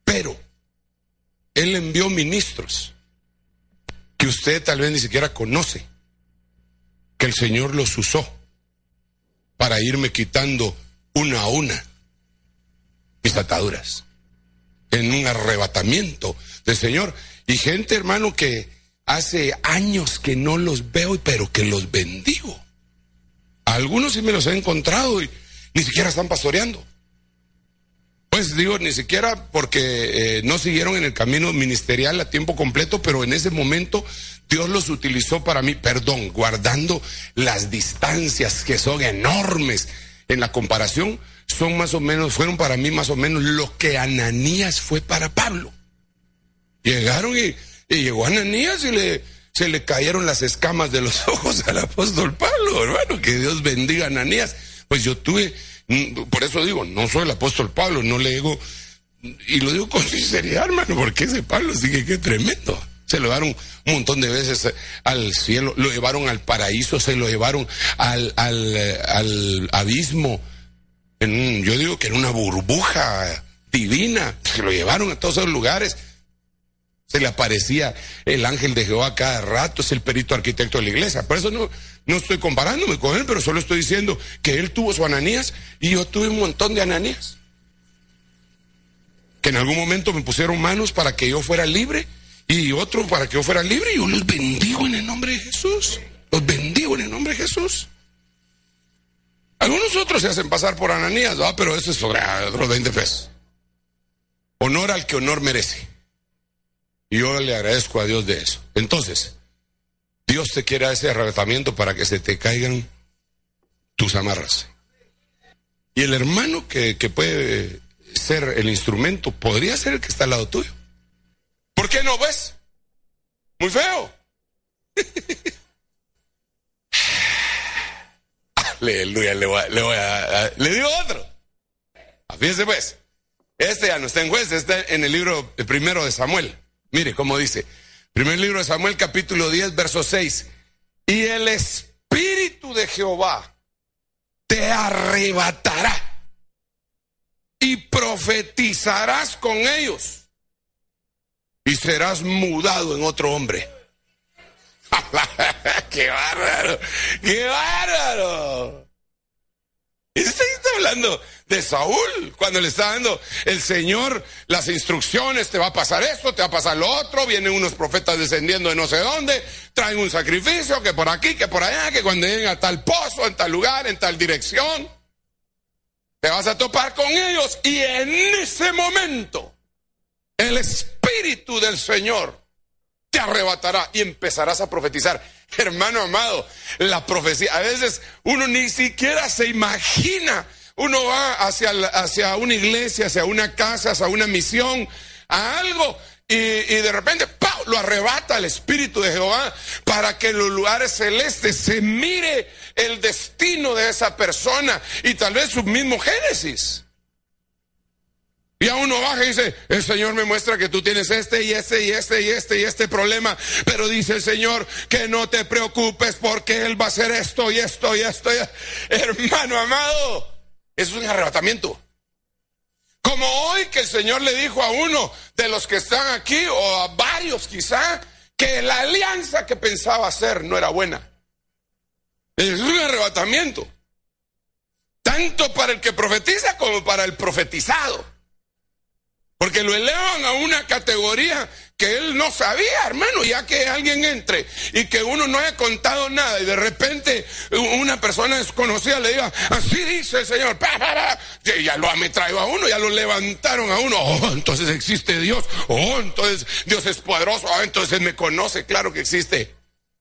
pero él envió ministros que usted tal vez ni siquiera conoce que el Señor los usó para irme quitando una a una mis ataduras en un arrebatamiento del Señor. Y gente, hermano, que hace años que no los veo, pero que los bendigo. algunos sí me los he encontrado y ni siquiera están pastoreando. Pues digo, ni siquiera porque eh, no siguieron en el camino ministerial a tiempo completo, pero en ese momento Dios los utilizó para mí, perdón, guardando las distancias que son enormes en la comparación, son más o menos, fueron para mí más o menos lo que Ananías fue para Pablo. Llegaron y, llegó Ananías y le, se le cayeron las escamas de los ojos al apóstol Pablo, hermano, que Dios bendiga a Ananías. Pues yo tuve, mm, por eso digo, no soy el apóstol Pablo, no le digo, y lo digo con sinceridad, hermano, porque ese Pablo sigue que tremendo. Se lo llevaron un montón de veces eh, al cielo, lo llevaron al paraíso, se lo llevaron al, al, eh, al abismo. En yo digo que en una burbuja divina, se lo llevaron a todos esos lugares. Se le aparecía el ángel de Jehová cada rato, es el perito arquitecto de la iglesia. Por eso no, no estoy comparándome con él, pero solo estoy diciendo que él tuvo su Ananías y yo tuve un montón de Ananías. Que en algún momento me pusieron manos para que yo fuera libre y otro para que yo fuera libre. Yo los bendigo en el nombre de Jesús. Los bendigo en el nombre de Jesús. Algunos otros se hacen pasar por Ananías, pero eso es sobre otros 20 pesos. Honor al que honor merece. Y yo le agradezco a Dios de eso. Entonces, Dios te quiere ese arrebatamiento para que se te caigan tus amarras. Y el hermano que, que puede ser el instrumento podría ser el que está al lado tuyo. ¿Por qué no ves? Muy feo. Aleluya, le voy, a, le, voy a, le digo otro. Fíjese pues, este ya no está en juez, está en el libro primero de Samuel. Mire cómo dice, primer libro de Samuel capítulo 10, verso 6. Y el Espíritu de Jehová te arrebatará y profetizarás con ellos y serás mudado en otro hombre. ¡Qué bárbaro! ¡Qué bárbaro! Está hablando de Saúl, cuando le está dando el Señor las instrucciones, te va a pasar esto, te va a pasar lo otro, vienen unos profetas descendiendo de no sé dónde, traen un sacrificio, que por aquí, que por allá, que cuando lleguen a tal pozo, en tal lugar, en tal dirección, te vas a topar con ellos y en ese momento el Espíritu del Señor te arrebatará y empezarás a profetizar. Hermano amado, la profecía, a veces uno ni siquiera se imagina, uno va hacia, hacia una iglesia, hacia una casa, hacia una misión, a algo, y, de repente ¡pau! lo arrebata el Espíritu de Jehová para que en los lugares celestes se mire el destino de esa persona y tal vez su mismo Génesis. Y a uno baja y dice, el Señor me muestra que tú tienes este y este y este y este y este problema, pero dice el Señor que no te preocupes porque Él va a hacer esto y esto y esto. Y... Hermano amado, es un arrebatamiento. Como hoy que el Señor le dijo a uno de los que están aquí, o a varios quizá, que la alianza que pensaba hacer no era buena. Es un arrebatamiento. Tanto para el que profetiza como para el profetizado. Porque lo elevan a una categoría que él no sabía, hermano, ya que alguien entre y que uno no haya contado nada y de repente una persona desconocida le diga, así dice el Señor, ya lo ametralló a uno, ya lo levantaron a uno, oh, entonces existe Dios, oh, entonces Dios es poderoso, ah, entonces me conoce, claro que existe,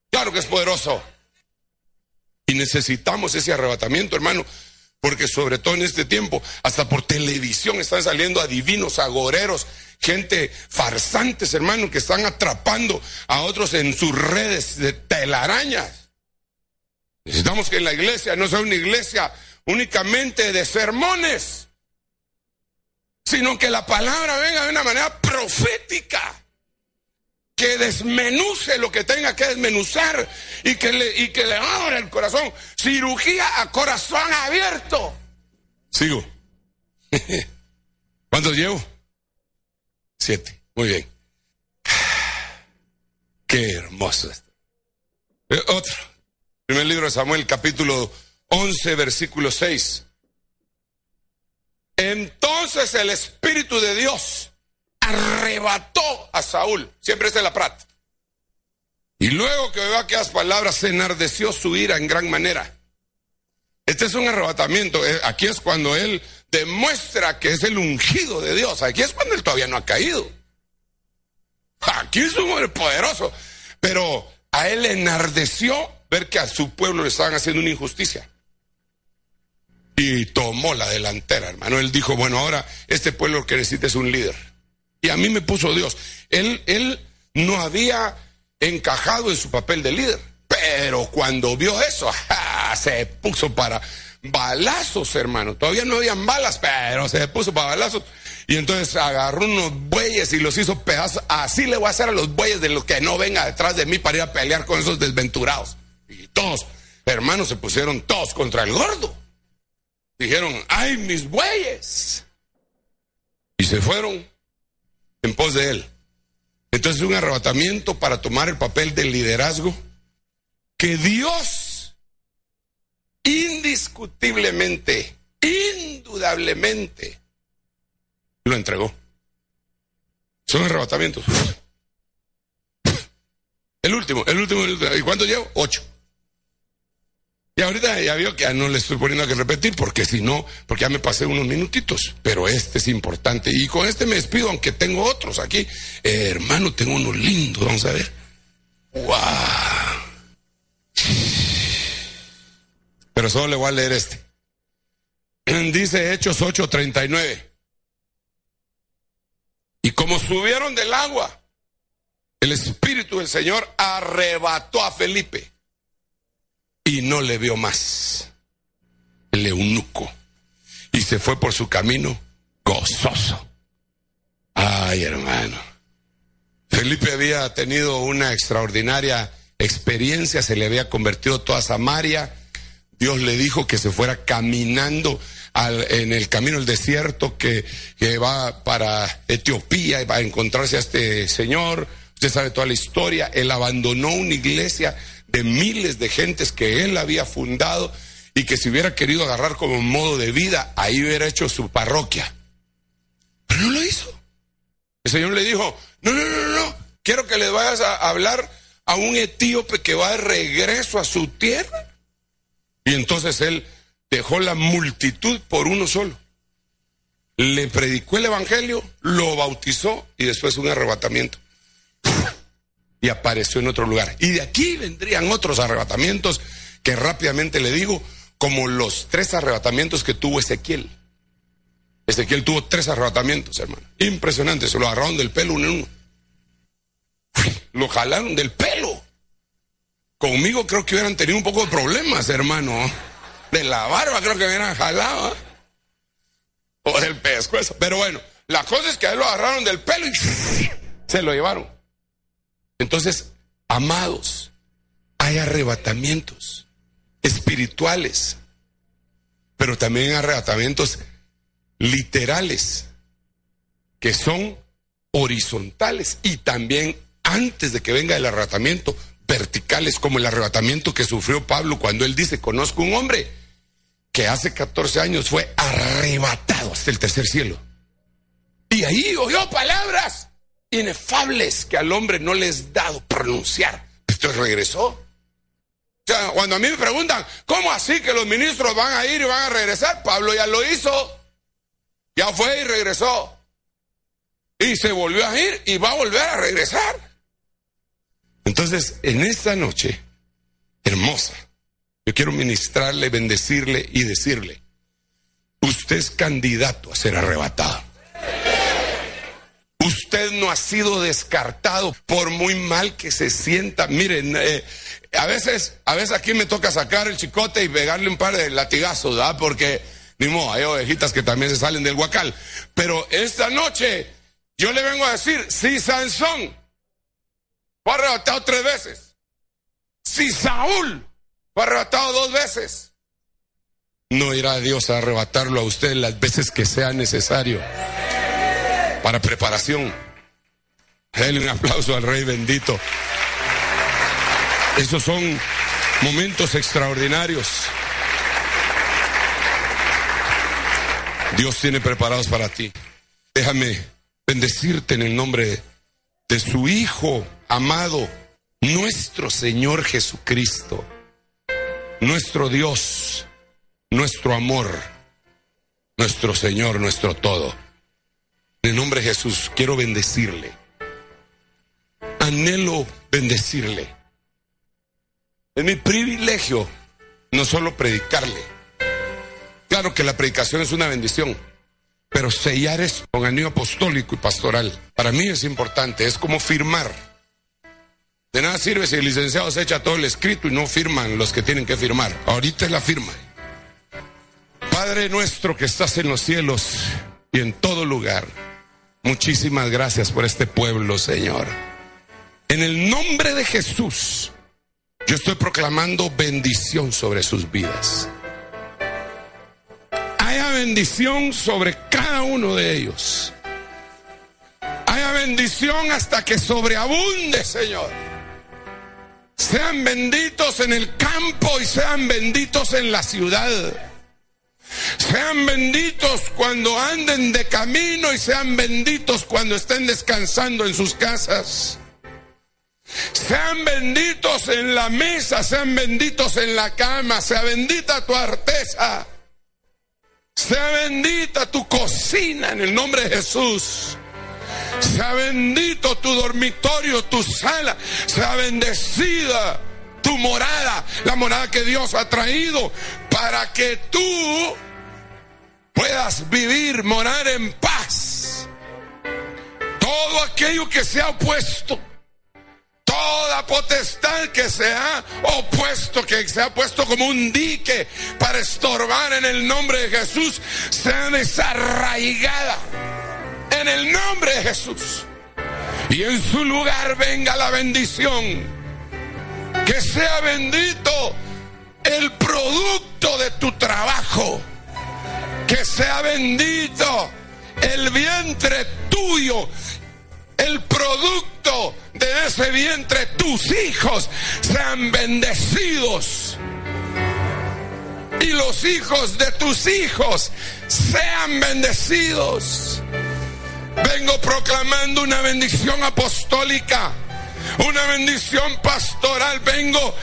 claro que es poderoso. Y necesitamos ese arrebatamiento, hermano. Porque sobre todo en este tiempo, hasta por televisión están saliendo adivinos, agoreros, gente farsantes, hermano, que están atrapando a otros en sus redes de telarañas. Necesitamos que la iglesia no sea una iglesia únicamente de sermones, sino que la palabra venga de una manera profética que desmenuce lo que tenga que desmenuzar y que le, y que le abra el corazón. Cirugía a corazón abierto. Sigo. ¿Cuántos llevo? Siete. Muy bien. Qué hermoso esto. Eh, otro. Primer libro de Samuel, capítulo 11, versículo 6. Entonces el Espíritu de Dios arrebató a Saúl. Siempre es de la Prat. Y luego que veo aquellas palabras, se enardeció su ira en gran manera. Este es un arrebatamiento. Eh, aquí es cuando él demuestra que es el ungido de Dios. Aquí es cuando él todavía no ha caído. Aquí es un hombre poderoso. Pero a él enardeció ver que a su pueblo le estaban haciendo una injusticia. Y tomó la delantera, hermano. Él dijo, bueno, ahora este pueblo que necesita es un líder. Y a mí me puso Dios. Él, él no había encajado en su papel de líder. Pero cuando vio eso, se puso para balazos, hermano. Todavía no habían balas, pero se puso para balazos. Y entonces agarró unos bueyes y los hizo pedazos. Así le voy a hacer a los bueyes de los que no venga detrás de mí para ir a pelear con esos desventurados. Y todos, hermanos, se pusieron todos contra el gordo. Dijeron, ay, mis bueyes. Y se fueron en pos de él. Entonces un arrebatamiento para tomar el papel del liderazgo que Dios indiscutiblemente, indudablemente, lo entregó. Son arrebatamientos. El último, el último, el último. ¿Y cuánto llevo? Ocho. Y ahorita ya vio que ya no le estoy poniendo que repetir porque si no, porque ya me pasé unos minutitos, pero este es importante. Y con este me despido, aunque tengo otros aquí. Eh, hermano, tengo uno lindo, vamos a ver. ¡Wow! Pero solo le voy a leer este. Dice Hechos 8:39. Y como subieron del agua, el Espíritu del Señor arrebató a Felipe y no le vio más. El eunuco. Y se fue por su camino gozoso. Ay, hermano. Felipe había tenido una extraordinaria experiencia, se le había convertido toda Samaria. Dios le dijo que se fuera caminando al, en el camino del desierto que, que va para Etiopía y va a encontrarse a este señor Usted sabe toda la historia. Él abandonó una iglesia de miles de gentes que él había fundado y que si hubiera querido agarrar como modo de vida, ahí hubiera hecho su parroquia. Pero no lo hizo. El Señor le dijo, no, no, no, no, quiero que le vayas a hablar a un etíope que va de regreso a su tierra. Y entonces él dejó la multitud por uno solo. Le predicó el Evangelio, lo bautizó y después un arrebatamiento. Y apareció en otro lugar. Y de aquí vendrían otros arrebatamientos que rápidamente le digo, como los tres arrebatamientos que tuvo Ezequiel. Ezequiel tuvo tres arrebatamientos, hermano. Impresionante, se lo agarraron del pelo uno en uno. Lo jalaron del pelo. Conmigo creo que hubieran tenido un poco de problemas, hermano. De la barba creo que hubieran jalado. ¿eh? O del pescuezo. Pero bueno, la cosa es que a él lo agarraron del pelo y se lo llevaron. Entonces, amados, hay arrebatamientos espirituales, pero también arrebatamientos literales, que son horizontales y también antes de que venga el arrebatamiento, verticales como el arrebatamiento que sufrió Pablo cuando él dice, conozco un hombre que hace 14 años fue arrebatado hasta el tercer cielo. Y ahí oyó palabras inefables que al hombre no les es dado pronunciar. Entonces regresó. Cuando a mí me preguntan, ¿cómo así que los ministros van a ir y van a regresar? Pablo ya lo hizo. Ya fue y regresó. Y se volvió a ir y va a volver a regresar. Entonces, en esta noche hermosa, yo quiero ministrarle, bendecirle y decirle, usted es candidato a ser arrebatado. Usted no ha sido descartado por muy mal que se sienta. Miren, eh, a veces, a veces aquí me toca sacar el chicote y pegarle un par de latigazos, ¿verdad? Porque, ni modo, hay ovejitas que también se salen del guacal. Pero esta noche, yo le vengo a decir, sí, Sansón, fue arrebatado tres veces. Si Saúl fue arrebatado dos veces, no irá Dios a arrebatarlo a usted las veces que sea necesario para preparación. Denle un aplauso al Rey bendito. Esos son momentos extraordinarios. Dios tiene preparados para ti. Déjame bendecirte en el nombre de su Hijo amado, nuestro Señor Jesucristo, nuestro Dios, nuestro amor, nuestro Señor, nuestro todo. En el nombre de Jesús quiero bendecirle. Anhelo bendecirle. Es mi privilegio no solo predicarle. Claro que la predicación es una bendición, pero sellar es con anillo apostólico y pastoral, para mí es importante, es como firmar. De nada sirve si el licenciado se echa todo el escrito y no firman los que tienen que firmar. Ahorita es la firma. Padre nuestro que estás en los cielos y en todo lugar, muchísimas gracias por este pueblo, Señor. En el nombre de Jesús, yo estoy proclamando bendición sobre sus vidas bendición sobre cada uno de ellos. Haya bendición hasta que sobreabunde, Señor. Sean benditos en el campo y sean benditos en la ciudad. Sean benditos cuando anden de camino y sean benditos cuando estén descansando en sus casas. Sean benditos en la mesa, sean benditos en la cama, sea bendita tu arteza. Sea bendita tu cocina en el nombre de Jesús. Sea bendito tu dormitorio, tu sala. Sea bendecida tu morada, la morada que Dios ha traído para que tú puedas vivir, morar en paz. Todo aquello que se ha opuesto toda potestad que se ha opuesto, que se ha puesto como un dique para estorbar en el nombre de Jesús, sea desarraigada en el nombre de Jesús. Y en su lugar venga la bendición. Que sea bendito el producto de tu trabajo. Que sea bendito el vientre tuyo el producto de ese vientre, tus hijos, sean bendecidos. Y los hijos de tus hijos sean bendecidos. Vengo proclamando una bendición apostólica, una bendición pastoral. Vengo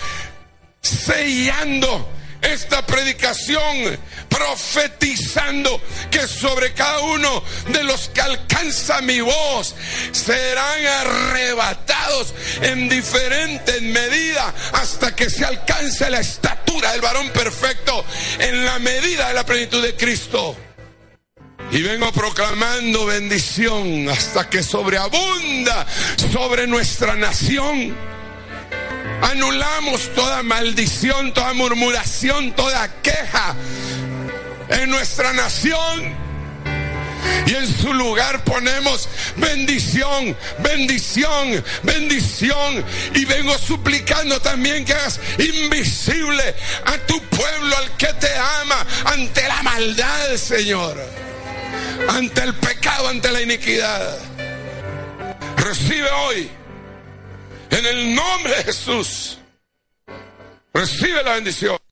sellando esta predicación profetizando que sobre cada uno de los que alcanza mi voz serán arrebatados en diferentes medidas hasta que se alcance la estatura del varón perfecto en la medida de la plenitud de Cristo. Y vengo proclamando bendición hasta que sobreabunda sobre nuestra nación Anulamos toda maldición, toda murmuración, toda queja en nuestra nación. Y en su lugar ponemos bendición, bendición, bendición. Y vengo suplicando también que hagas invisible a tu pueblo, al que te ama, ante la maldad, Señor. Ante el pecado, ante la iniquidad. Recibe hoy en el nombre de Jesús. Recibe la bendición.